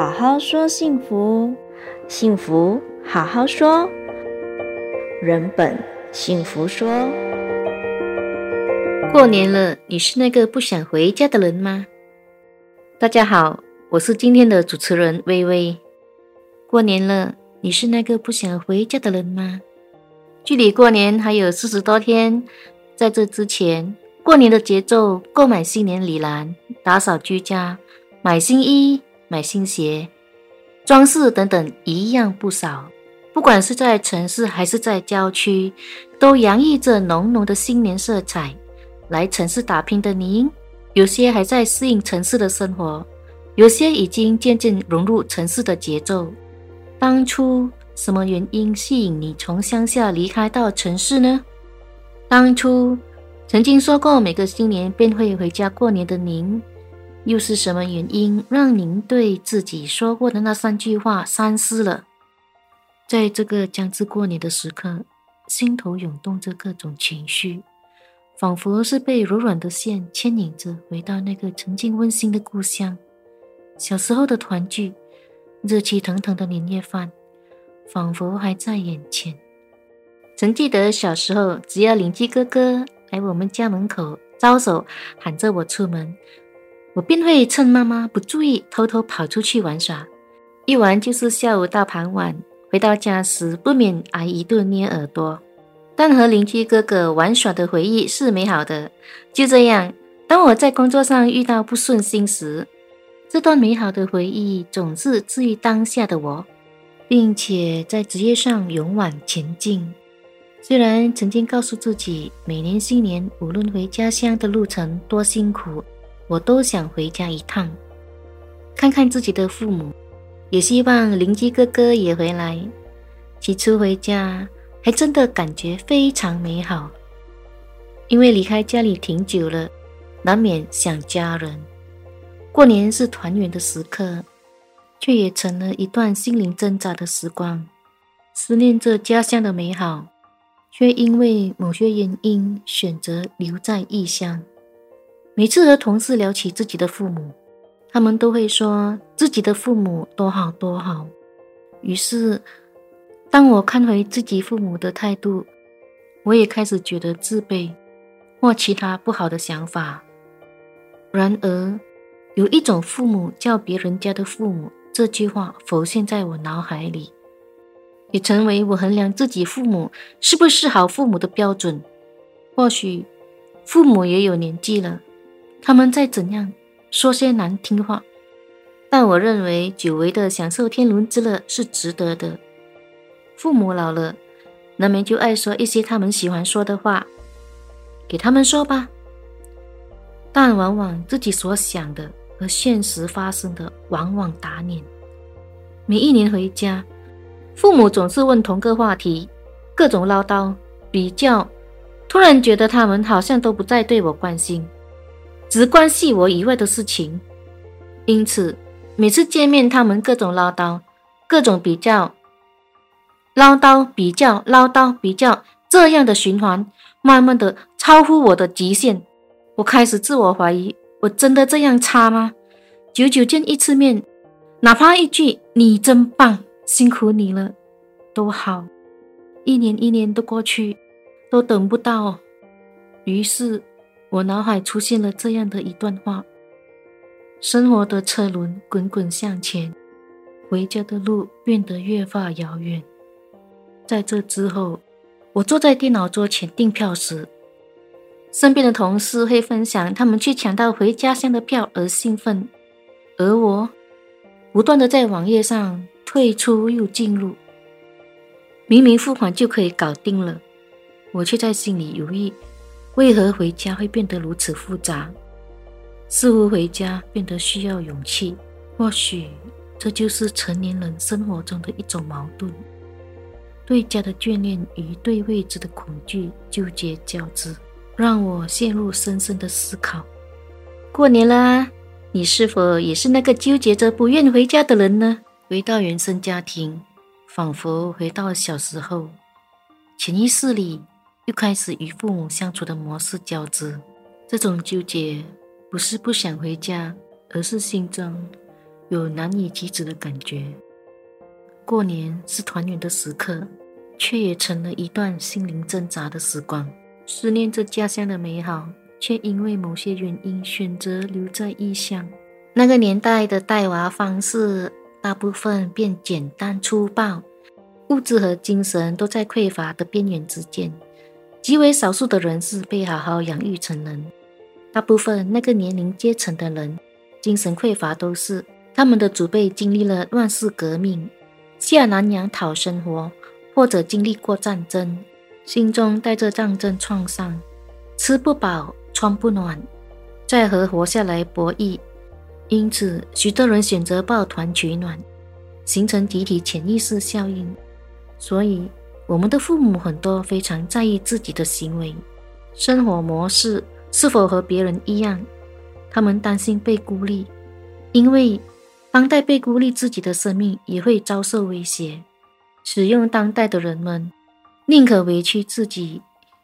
好好说幸福，幸福好好说。人本幸福说。过年了，你是那个不想回家的人吗？大家好，我是今天的主持人薇薇。过年了，你是那个不想回家的人吗？距离过年还有四十多天，在这之前，过年的节奏，购买新年礼篮，打扫居家，买新衣。买新鞋、装饰等等，一样不少。不管是在城市还是在郊区，都洋溢着浓浓的新年色彩。来城市打拼的您，有些还在适应城市的生活，有些已经渐渐融入城市的节奏。当初什么原因吸引你从乡下离开到城市呢？当初曾经说过每个新年便会回家过年的您。又是什么原因让您对自己说过的那三句话三思了？在这个将至过年的时刻，心头涌动着各种情绪，仿佛是被柔软的线牵引着回到那个曾经温馨的故乡。小时候的团聚，热气腾腾的年夜饭，仿佛还在眼前。曾记得小时候，只要邻居哥哥来我们家门口招手，喊着我出门。我便会趁妈妈不注意，偷偷跑出去玩耍，一玩就是下午到傍晚。回到家时，不免挨一顿捏耳朵。但和邻居哥哥玩耍的回忆是美好的。就这样，当我在工作上遇到不顺心时，这段美好的回忆总是治愈当下的我，并且在职业上勇往前进。虽然曾经告诉自己，每年新年无论回家乡的路程多辛苦。我都想回家一趟，看看自己的父母，也希望邻居哥哥也回来。起初回家还真的感觉非常美好，因为离开家里挺久了，难免想家人。过年是团圆的时刻，却也成了一段心灵挣扎的时光，思念着家乡的美好，却因为某些原因选择留在异乡。每次和同事聊起自己的父母，他们都会说自己的父母多好多好。于是，当我看回自己父母的态度，我也开始觉得自卑或其他不好的想法。然而，有一种父母叫别人家的父母，这句话浮现在我脑海里，也成为我衡量自己父母是不是好父母的标准。或许，父母也有年纪了。他们再怎样说些难听话，但我认为久违的享受天伦之乐是值得的。父母老了，难免就爱说一些他们喜欢说的话，给他们说吧。但往往自己所想的和现实发生的往往打脸。每一年回家，父母总是问同个话题，各种唠叨、比较，突然觉得他们好像都不再对我关心。只关系我以外的事情，因此每次见面，他们各种唠叨，各种比较，唠叨比较，唠叨比较，这样的循环，慢慢的超乎我的极限。我开始自我怀疑，我真的这样差吗？久久见一次面，哪怕一句“你真棒，辛苦你了”，都好。一年一年的过去，都等不到，于是。我脑海出现了这样的一段话：生活的车轮滚滚向前，回家的路变得越发遥远。在这之后，我坐在电脑桌前订票时，身边的同事会分享他们去抢到回家乡的票而兴奋，而我不断地在网页上退出又进入，明明付款就可以搞定了，我却在心里犹豫。为何回家会变得如此复杂？似乎回家变得需要勇气。或许这就是成年人生活中的一种矛盾：对家的眷恋与对未知的恐惧纠结交织，让我陷入深深的思考。过年啦，你是否也是那个纠结着不愿回家的人呢？回到原生家庭，仿佛回到小时候，潜意识里。又开始与父母相处的模式交织，这种纠结不是不想回家，而是心中有难以启齿的感觉。过年是团圆的时刻，却也成了一段心灵挣扎的时光。思念着家乡的美好，却因为某些原因选择留在异乡。那个年代的带娃方式，大部分便简单粗暴，物质和精神都在匮乏的边缘之间。极为少数的人是被好好养育成人，大部分那个年龄阶层的人，精神匮乏都是他们的祖辈经历了乱世革命，下南洋讨生活，或者经历过战争，心中带着战争创伤，吃不饱穿不暖，在和活下来博弈。因此，许多人选择抱团取暖，形成集体潜意识效应。所以，我们的父母很多非常在意自己的行为、生活模式是否和别人一样。他们担心被孤立，因为当代被孤立，自己的生命也会遭受威胁。使用当代的人们，宁可委屈自己，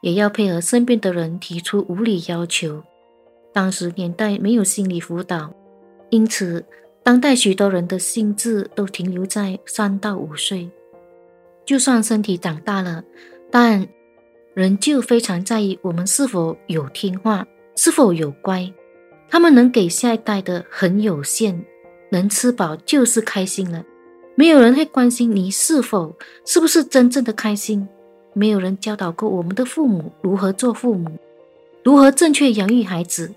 也要配合身边的人提出无理要求。当时年代没有心理辅导。因此，当代许多人的心智都停留在三到五岁，就算身体长大了，但仍旧非常在意我们是否有听话，是否有乖。他们能给下一代的很有限，能吃饱就是开心了。没有人会关心你是否是不是真正的开心。没有人教导过我们的父母如何做父母，如何正确养育孩子。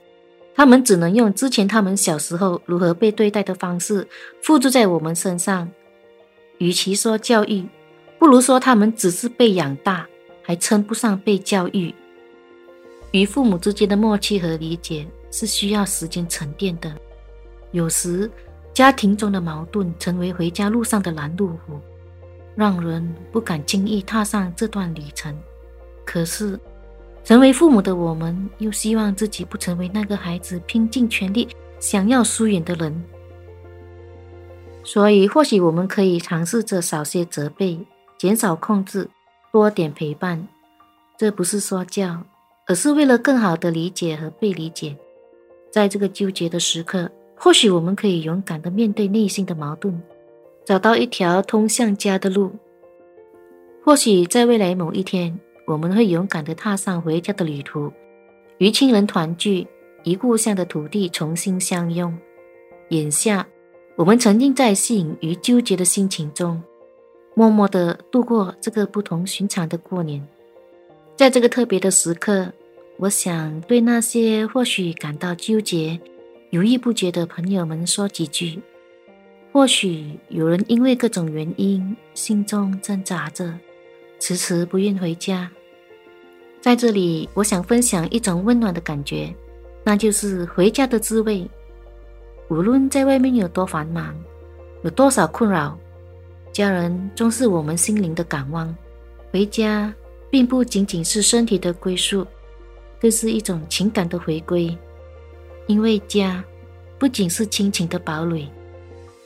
他们只能用之前他们小时候如何被对待的方式付诸在我们身上。与其说教育，不如说他们只是被养大，还称不上被教育。与父母之间的默契和理解是需要时间沉淀的。有时，家庭中的矛盾成为回家路上的拦路虎，让人不敢轻易踏上这段旅程。可是，成为父母的我们，又希望自己不成为那个孩子拼尽全力想要疏远的人。所以，或许我们可以尝试着少些责备，减少控制，多点陪伴。这不是说教，而是为了更好的理解和被理解。在这个纠结的时刻，或许我们可以勇敢地面对内心的矛盾，找到一条通向家的路。或许在未来某一天，我们会勇敢地踏上回家的旅途，与亲人团聚，与故乡的土地重新相拥。眼下，我们沉浸在吸引与纠结的心情中，默默地度过这个不同寻常的过年。在这个特别的时刻，我想对那些或许感到纠结、犹豫不决的朋友们说几句。或许有人因为各种原因，心中挣扎着，迟迟不愿回家。在这里，我想分享一种温暖的感觉，那就是回家的滋味。无论在外面有多繁忙，有多少困扰，家人终是我们心灵的港湾。回家并不仅仅是身体的归宿，更是一种情感的回归。因为家不仅是亲情的堡垒，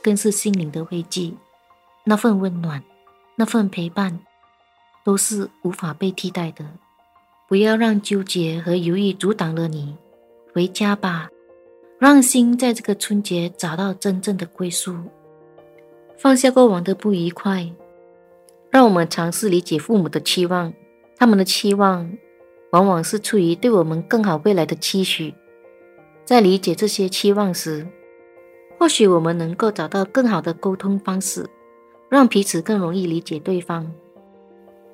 更是心灵的慰藉。那份温暖，那份陪伴，都是无法被替代的。不要让纠结和犹豫阻挡了你，回家吧，让心在这个春节找到真正的归宿，放下过往的不愉快，让我们尝试理解父母的期望，他们的期望往往是出于对我们更好未来的期许。在理解这些期望时，或许我们能够找到更好的沟通方式，让彼此更容易理解对方。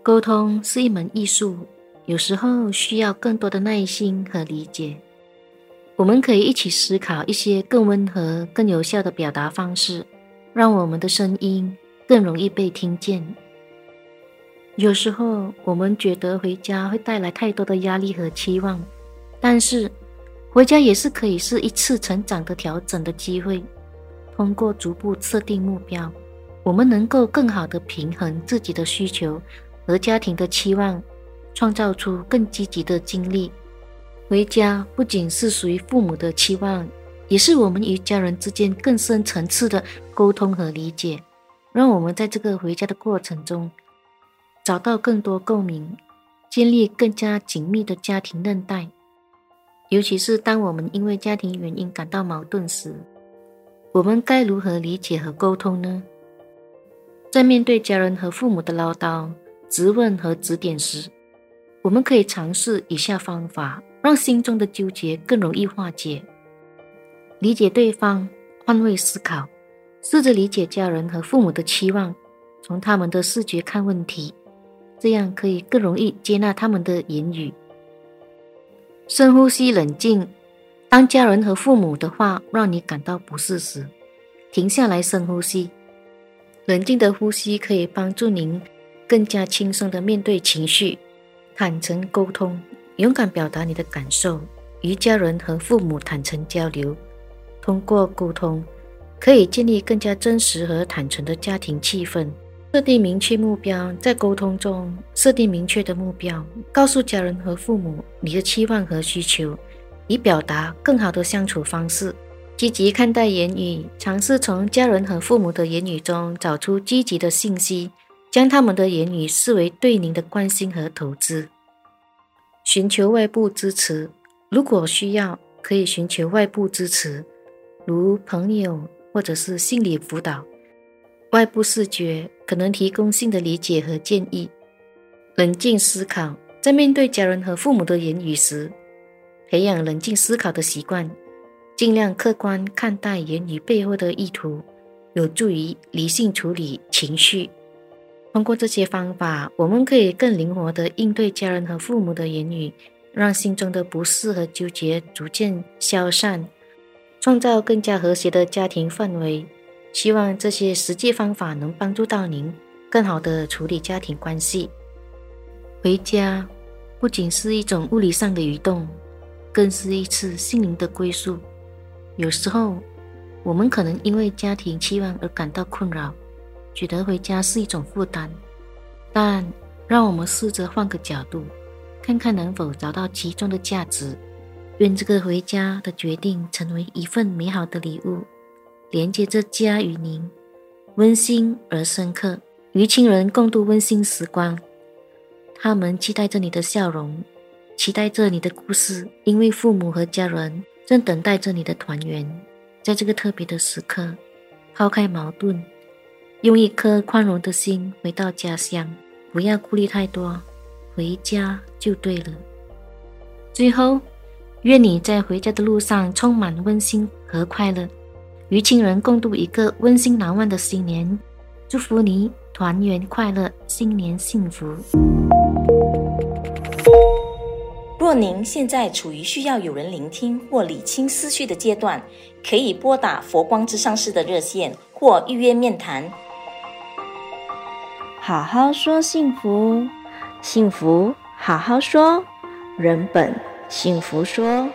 沟通是一门艺术。有时候需要更多的耐心和理解。我们可以一起思考一些更温和、更有效的表达方式，让我们的声音更容易被听见。有时候我们觉得回家会带来太多的压力和期望，但是回家也是可以是一次成长的调整的机会。通过逐步设定目标，我们能够更好地平衡自己的需求和家庭的期望。创造出更积极的经历。回家不仅是属于父母的期望，也是我们与家人之间更深层次的沟通和理解。让我们在这个回家的过程中，找到更多共鸣，建立更加紧密的家庭韧带。尤其是当我们因为家庭原因感到矛盾时，我们该如何理解和沟通呢？在面对家人和父母的唠叨、质问和指点时，我们可以尝试以下方法，让心中的纠结更容易化解。理解对方，换位思考，试着理解家人和父母的期望，从他们的视角看问题，这样可以更容易接纳他们的言语。深呼吸，冷静。当家人和父母的话让你感到不适时，停下来深呼吸。冷静的呼吸可以帮助您更加轻松地面对情绪，坦诚沟通，勇敢表达你的感受，与家人和父母坦诚交流。通过沟通，可以建立更加真实和坦诚的家庭气氛。设定明确目标，在沟通中设定明确的目标，告诉家人和父母你的期望和需求。以表达更好的相处方式，积极看待言语，尝试从家人和父母的言语中找出积极的信息，将他们的言语视为对您的关心和投资。寻求外部支持，如果需要，可以寻求外部支持，如朋友或者是心理辅导。外部视觉可能提供新的理解和建议。冷静思考，在面对家人和父母的言语时，培养冷静思考的习惯，尽量客观看待言语背后的意图，有助于理性处理情绪。通过这些方法，我们可以更灵活地应对家人和父母的言语，让心中的不适和纠结逐渐消散，创造更加和谐的家庭氛围。希望这些实际方法能帮助到您，更好地处理家庭关系。回家不仅是一种物理上的移动。更是一次心灵的归宿。有时候，我们可能因为家庭期望而感到困扰，觉得回家是一种负担。但让我们试着换个角度，看看能否找到其中的价值。愿这个回家的决定成为一份美好的礼物，连接着家与您，温馨而深刻，与亲人共度温馨时光。他们期待着你的笑容。期待着你的故事，因为父母和家人正等待着你的团圆。在这个特别的时刻，抛开矛盾，用一颗宽容的心回到家乡，不要顾虑太多，回家就对了。最后，愿你在回家的路上充满温馨和快乐，与亲人共度一个温馨难忘的新年。祝福你团圆快乐，新年幸福。若您现在处于需要有人聆听或理清思绪的阶段，可以拨打佛光之上市的热线或预约面谈。好好说幸福，幸福好好说，人本幸福说。